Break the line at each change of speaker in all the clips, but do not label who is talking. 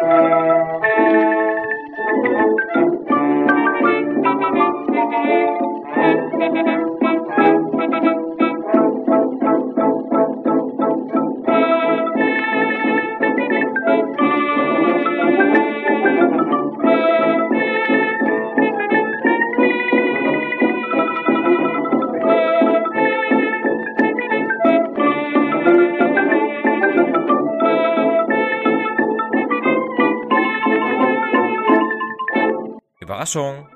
Thank you. Überraschung!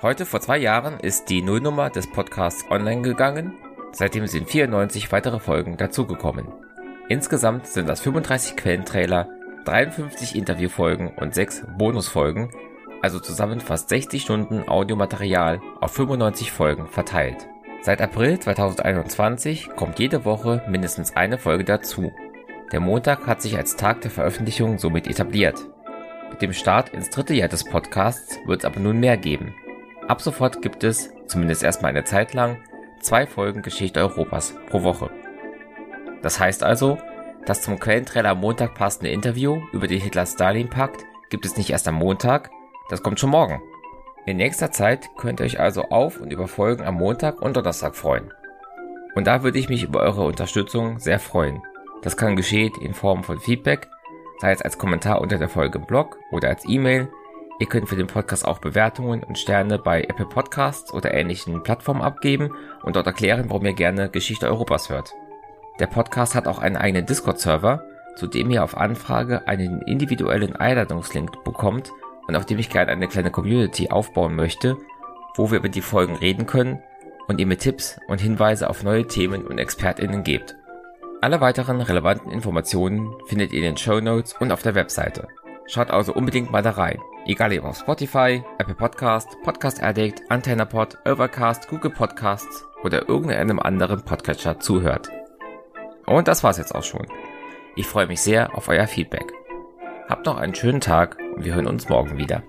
Heute vor zwei Jahren ist die Nullnummer des Podcasts online gegangen. Seitdem sind 94 weitere Folgen dazugekommen. Insgesamt sind das 35 Quellentrailer, 53 Interviewfolgen und 6 Bonusfolgen, also zusammen fast 60 Stunden Audiomaterial auf 95 Folgen verteilt. Seit April 2021 kommt jede Woche mindestens eine Folge dazu. Der Montag hat sich als Tag der Veröffentlichung somit etabliert. Mit dem Start ins dritte Jahr des Podcasts wird es aber nun mehr geben. Ab sofort gibt es, zumindest erstmal eine Zeit lang, zwei Folgen Geschichte Europas pro Woche. Das heißt also, das zum Quellentrailer am Montag passende Interview über den Hitler-Stalin-Pakt gibt es nicht erst am Montag, das kommt schon morgen. In nächster Zeit könnt ihr euch also auf und über Folgen am Montag und Donnerstag freuen. Und da würde ich mich über eure Unterstützung sehr freuen. Das kann geschehen in Form von Feedback sei es als Kommentar unter der Folge im Blog oder als E-Mail. Ihr könnt für den Podcast auch Bewertungen und Sterne bei Apple Podcasts oder ähnlichen Plattformen abgeben und dort erklären, warum ihr gerne Geschichte Europas hört. Der Podcast hat auch einen eigenen Discord-Server, zu dem ihr auf Anfrage einen individuellen Einladungslink bekommt und auf dem ich gerne eine kleine Community aufbauen möchte, wo wir über die Folgen reden können und ihr mir Tipps und Hinweise auf neue Themen und ExpertInnen gebt. Alle weiteren relevanten Informationen findet ihr in den Show Notes und auf der Webseite. Schaut also unbedingt mal da rein. Egal ob auf Spotify, Apple Podcast, Podcast Addict, AntennaPod, Overcast, Google Podcasts oder irgendeinem anderen Podcatcher zuhört. Und das war's jetzt auch schon. Ich freue mich sehr auf euer Feedback. Habt noch einen schönen Tag und wir hören uns morgen wieder.